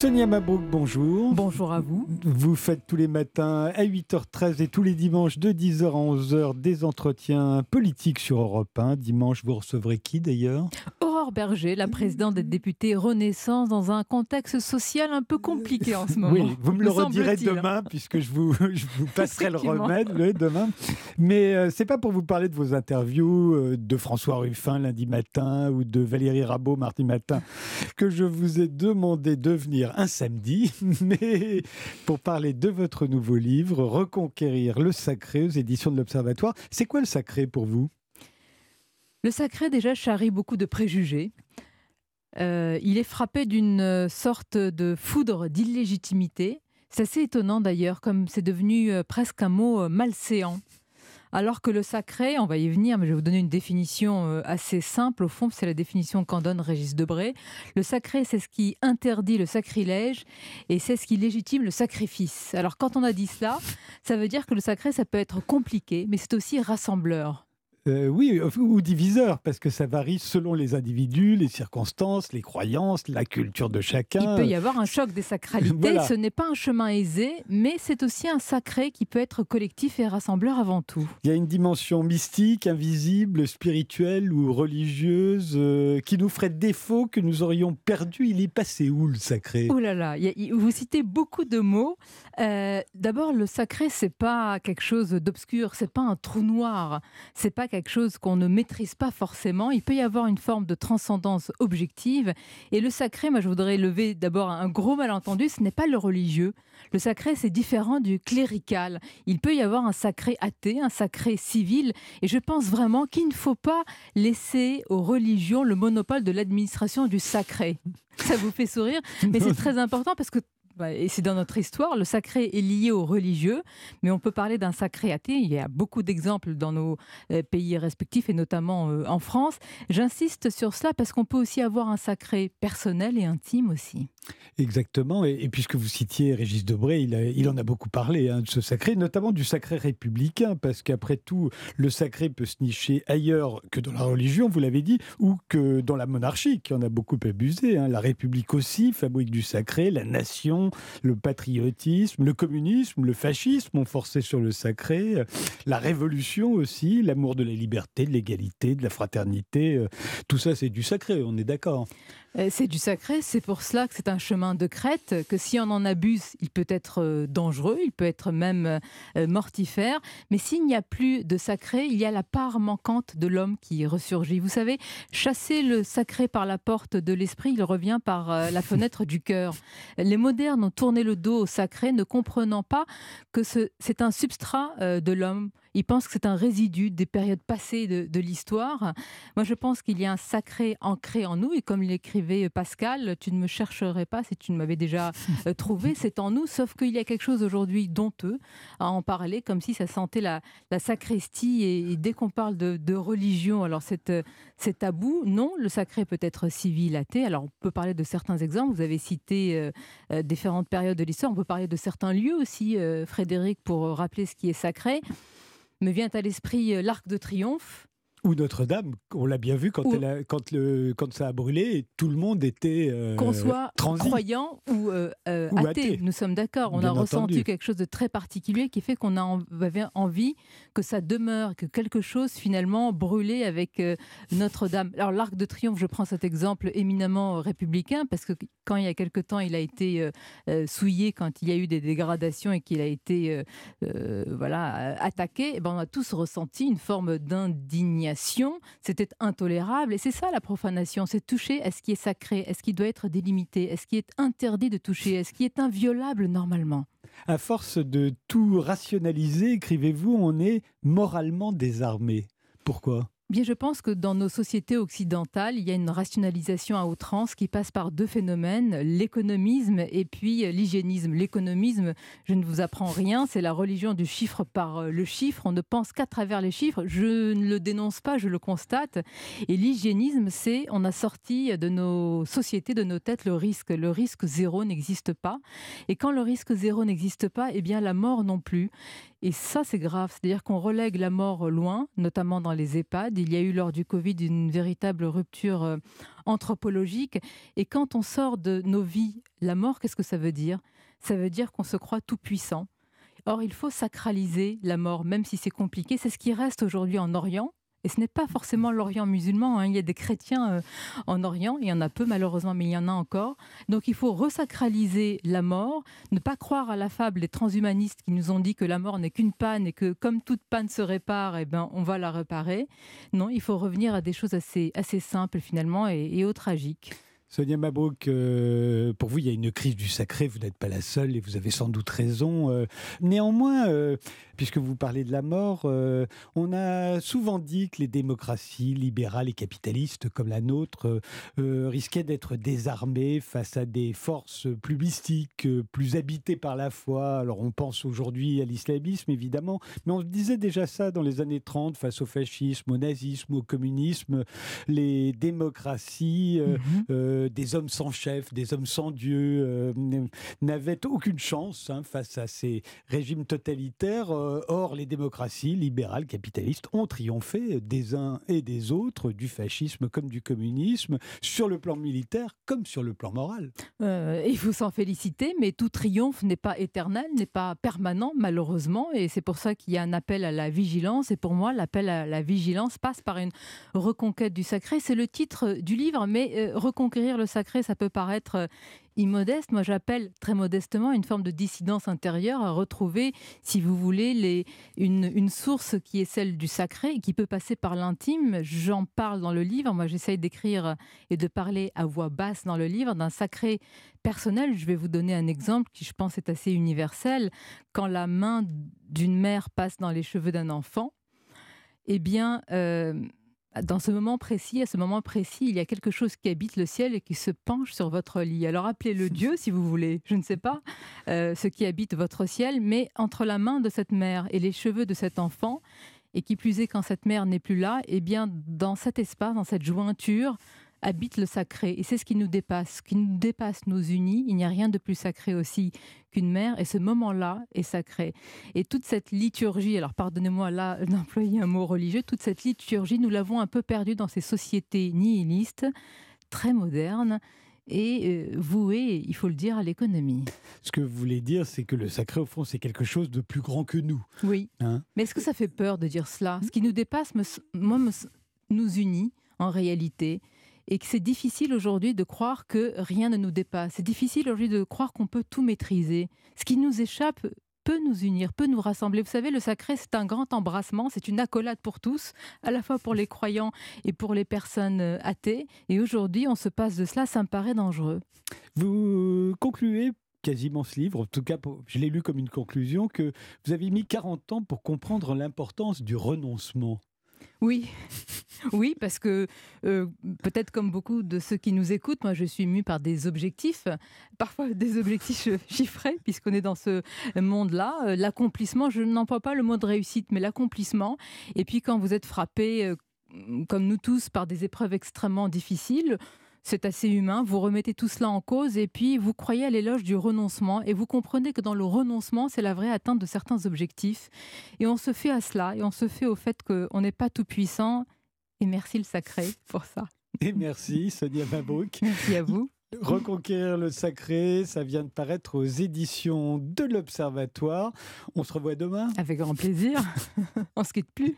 Sonia Mabrouk, bonjour. Bonjour à vous. Vous faites tous les matins à 8h13 et tous les dimanches de 10h à 11h des entretiens politiques sur Europe 1. Dimanche, vous recevrez qui d'ailleurs? Berger, la présidente des députés Renaissance, dans un contexte social un peu compliqué en ce moment. Oui, vous me le redirez demain puisque je vous, je vous passerai le remède demain. Mais euh, c'est pas pour vous parler de vos interviews euh, de François Ruffin lundi matin ou de Valérie Rabault mardi matin que je vous ai demandé de venir un samedi, mais pour parler de votre nouveau livre, Reconquérir le sacré aux éditions de l'Observatoire. C'est quoi le sacré pour vous? Le sacré, déjà, charrie beaucoup de préjugés. Euh, il est frappé d'une sorte de foudre d'illégitimité. C'est assez étonnant d'ailleurs, comme c'est devenu euh, presque un mot euh, malséant. Alors que le sacré, on va y venir, mais je vais vous donner une définition euh, assez simple. Au fond, c'est la définition qu'en donne Régis Debray. Le sacré, c'est ce qui interdit le sacrilège et c'est ce qui légitime le sacrifice. Alors quand on a dit cela, ça veut dire que le sacré, ça peut être compliqué, mais c'est aussi rassembleur. Euh, oui, ou diviseur, parce que ça varie selon les individus, les circonstances, les croyances, la culture de chacun. Il peut y avoir un choc des sacralités. Ce n'est pas un chemin aisé, mais c'est aussi un sacré qui peut être collectif et rassembleur avant tout. Il y a une dimension mystique, invisible, spirituelle ou religieuse euh, qui nous ferait défaut, que nous aurions perdu. Il est passé où le sacré? Oh là là, vous citez beaucoup de mots. Euh, d'abord, le sacré, c'est pas quelque chose d'obscur, c'est pas un trou noir, c'est pas quelque chose qu'on ne maîtrise pas forcément. Il peut y avoir une forme de transcendance objective. Et le sacré, moi je voudrais lever d'abord un gros malentendu, ce n'est pas le religieux. Le sacré, c'est différent du clérical. Il peut y avoir un sacré athée, un sacré civil. Et je pense vraiment qu'il ne faut pas laisser aux religions le monopole de l'administration du sacré. Ça vous fait sourire, mais c'est très important parce que et c'est dans notre histoire, le sacré est lié au religieux, mais on peut parler d'un sacré athée. Il y a beaucoup d'exemples dans nos euh, pays respectifs et notamment euh, en France. J'insiste sur cela parce qu'on peut aussi avoir un sacré personnel et intime aussi. Exactement. Et, puisque vous citiez Régis Debray, il, il en a beaucoup parlé hein, de ce sacré, notamment du sacré républicain, parce qu'après tout, le sacré peut se nicher ailleurs que dans la religion, vous l'avez dit, ou que dans la monarchie, qui en a beaucoup abusé. Hein. La République aussi fabrique du sacré, la nation, le patriotisme, le communisme, le fascisme ont forcé sur le sacré, la révolution aussi, l'amour de la liberté, de l'égalité, de la fraternité. Euh, tout ça, c'est du sacré, on est d'accord. Euh, c'est du sacré, c'est pour cela que c'est un chemin de crête, que si on en abuse, il peut être euh, dangereux, il peut être même euh, mortifère, mais s'il n'y a plus de sacré, il y a la part manquante de l'homme qui ressurgit. Vous savez, chasser le sacré par la porte de l'esprit, il revient par la fenêtre du cœur. Les modernes ont tourné le dos au sacré, ne comprenant pas que c'est un substrat de l'homme ils pensent que c'est un résidu des périodes passées de, l'histoire. Moi, je pense qu'il y a un sacré ancré en nous, et comme l'écrivait Pascal, tu ne me chercherais pas si tu ne m'avais déjà euh, trouvé, c'est en nous, sauf qu'il y a quelque chose aujourd'hui donteux à en parler, comme si ça sentait la, sacristie, et, dès qu'on parle de, religion, alors c'est tabou. Non, le sacré peut être civil, athée. Alors, on peut parler de certains exemples. Vous avez cité euh, euh, différentes périodes de l'histoire. On peut parler de certains lieux aussi, Frédéric, pour rappeler ce qui est sacré me vient à l'esprit euh, l'Arc de Triomphe, ou Notre-Dame, on l'a bien vu quand, elle quand, le, quand ça a brûlé, tout le monde était. Euh, Qu'on soit croyant ou, euh, euh, athée, nous sommes d'accord. On a ressenti quelque chose de très particulier qui fait qu'on avait envie que ça demeure, que quelque chose finalement brûlait avec Notre-Dame. Alors, l'Arc de Triomphe, je prends cet exemple éminemment républicain parce que quand il y a quelque temps il a été souillé, quand il y a eu des dégradations et qu'il a été voilà, attaqué, eh ben on a tous ressenti une forme d'indignation c'était intolérable. Et c'est ça la profanation, c'est toucher à ce qui est sacré, à ce qui doit être délimité, à ce qui est interdit de toucher, à ce qui est inviolable normalement. À force de tout rationaliser, écrivez-vous, on est moralement désarmé. Pourquoi? Bien, je pense que dans nos sociétés occidentales, il y a une rationalisation à outrance qui passe par deux phénomènes, l'économisme et puis l'hygiénisme. L'économisme, je ne vous apprends rien, c'est la religion du chiffre par euh, le chiffre. On ne pense qu'à travers les chiffres. Je ne le dénonce pas, je le constate. Et l'hygiénisme, c'est on a sorti de nos sociétés, de nos têtes, le risque. Le risque zéro n'existe pas. Et quand le risque zéro n'existe pas, eh bien la mort non plus. Et ça, c'est grave. C'est-à-dire qu'on relègue la mort loin, notamment dans les EHPAD Il y a eu lors du Covid une véritable rupture euh, anthropologique. Et quand on sort de nos vies la mort, qu'est-ce que ça veut dire? Ça veut dire qu'on se croit tout puissant. Or, il faut sacraliser la mort, même si c'est compliqué. C'est ce qui reste aujourd'hui en Orient. Et ce n'est pas forcément l'Orient musulman. Hein. Il y a des chrétiens euh, en Orient, il y en a peu malheureusement, mais il y en a encore. Donc il faut resacraliser la mort, ne pas croire à la fable des transhumanistes qui nous ont dit que la mort n'est qu'une panne et que comme toute panne se répare, eh ben, on va la réparer. Non, il faut revenir à des choses assez, assez simples finalement et, et au tragique. Sonia Mabrouk, euh, pour vous, il y a une crise du sacré, vous n'êtes pas la seule et vous avez sans doute raison. Euh. néanmoins, euh, puisque vous parlez de la mort, on a souvent dit que les démocraties libérales et capitalistes comme la nôtre risquaient d'être désarmées face à des forces plus mystiques, plus habitées par la foi. Alors on pense aujourd'hui à l'islamisme, évidemment, mais on disait déjà ça dans les années 30 face au fascisme, au nazisme, au communisme. Les démocraties... Mm-hmm. Euh, des hommes sans chef, des hommes sans Dieu, euh, n'avaient aucune chance hein, face à ces régimes totalitaires. Euh, or, les démocraties libérales, capitalistes, ont triomphé des uns et des autres, du fascisme comme du communisme, sur le plan militaire comme sur le plan moral. il faut s'en féliciter, mais tout triomphe n'est pas éternel, n'est pas permanent, malheureusement, et c'est pour ça qu'il y a un appel à la vigilance. Et pour moi, l'appel à la vigilance passe par une reconquête du sacré. C'est le titre du livre, mais reconquérir le sacré, ça peut paraître euh, immodeste. Moi, j'appelle très modestement une forme de dissidence intérieure à retrouver, si vous voulez, les, une, source qui est celle du sacré et qui peut passer par l'intime. J'en parle dans le livre. Moi, j'essaye d'écrire et de parler à voix basse dans le livre d'un sacré personnel. Je vais vous donner un exemple qui, je pense, est assez universel. Quand la main d'une mère passe dans les cheveux d'un enfant, eh bien, euh, dans ce moment précis, à ce moment précis, il y a quelque chose qui habite le ciel et qui se penche sur votre lit. Alors appelez-le Dieu si vous voulez, je ne sais pas euh, ce qui habite votre ciel, mais entre la main de cette mère et les cheveux de cet enfant, et qui plus est quand cette mère n'est plus là, eh bien dans cet espace, dans cette jointure, habite le sacré. Et c'est ce qui nous dépasse. Ce qui nous dépasse nous unit. Il n'y a rien de plus sacré aussi qu'une mère. Et ce moment-là est sacré. Et toute cette liturgie, alors pardonnez-moi là d'employer un mot religieux, toute cette liturgie, nous l'avons un peu perdue dans ces sociétés nihilistes, très modernes et euh, vouées, il faut le dire, à l'économie. Ce que vous voulez dire, c'est que le sacré, au fond, c'est quelque chose de plus grand que nous. Oui. Hein? Mais est-ce que ça fait peur de dire cela? Ce qui nous dépasse, moi, nous unit en réalité et que c'est difficile aujourd'hui de croire que rien ne nous dépasse. C'est difficile aujourd'hui de croire qu'on peut tout maîtriser. Ce qui nous échappe peut nous unir, peut nous rassembler. Vous savez, le sacré, c'est un grand embrassement, c'est une accolade pour tous, à la fois pour les croyants et pour les personnes euh, athées. Et aujourd'hui, on se passe de cela, ça me paraît dangereux. Vous concluez quasiment ce livre, en tout cas, je l'ai lu comme une conclusion, que vous avez mis 40 ans pour comprendre l'importance du renoncement. Oui, oui, parce que euh, peut-être comme beaucoup de ceux qui nous écoutent, moi je suis mue par des objectifs, parfois des objectifs chiffrés, puisqu'on est dans ce monde-là. Euh, l'accomplissement, je n'emploie pas le mot de réussite, mais l'accomplissement. Et puis quand vous êtes frappé, euh, comme nous tous, par des épreuves extrêmement difficiles, c'est assez humain. Vous remettez tout cela en cause et puis vous croyez à l'éloge du renoncement et vous comprenez que dans le renoncement, c'est la vraie atteinte de certains objectifs. Et on se fait à cela et on se fait au fait qu'on n'est pas tout puissant. Et merci le sacré pour ça. Et merci Sonia Mabrouk. Merci à vous. Reconquérir le sacré, ça vient de paraître aux éditions de l'Observatoire. On se revoit demain. Avec grand plaisir. On se quitte plus.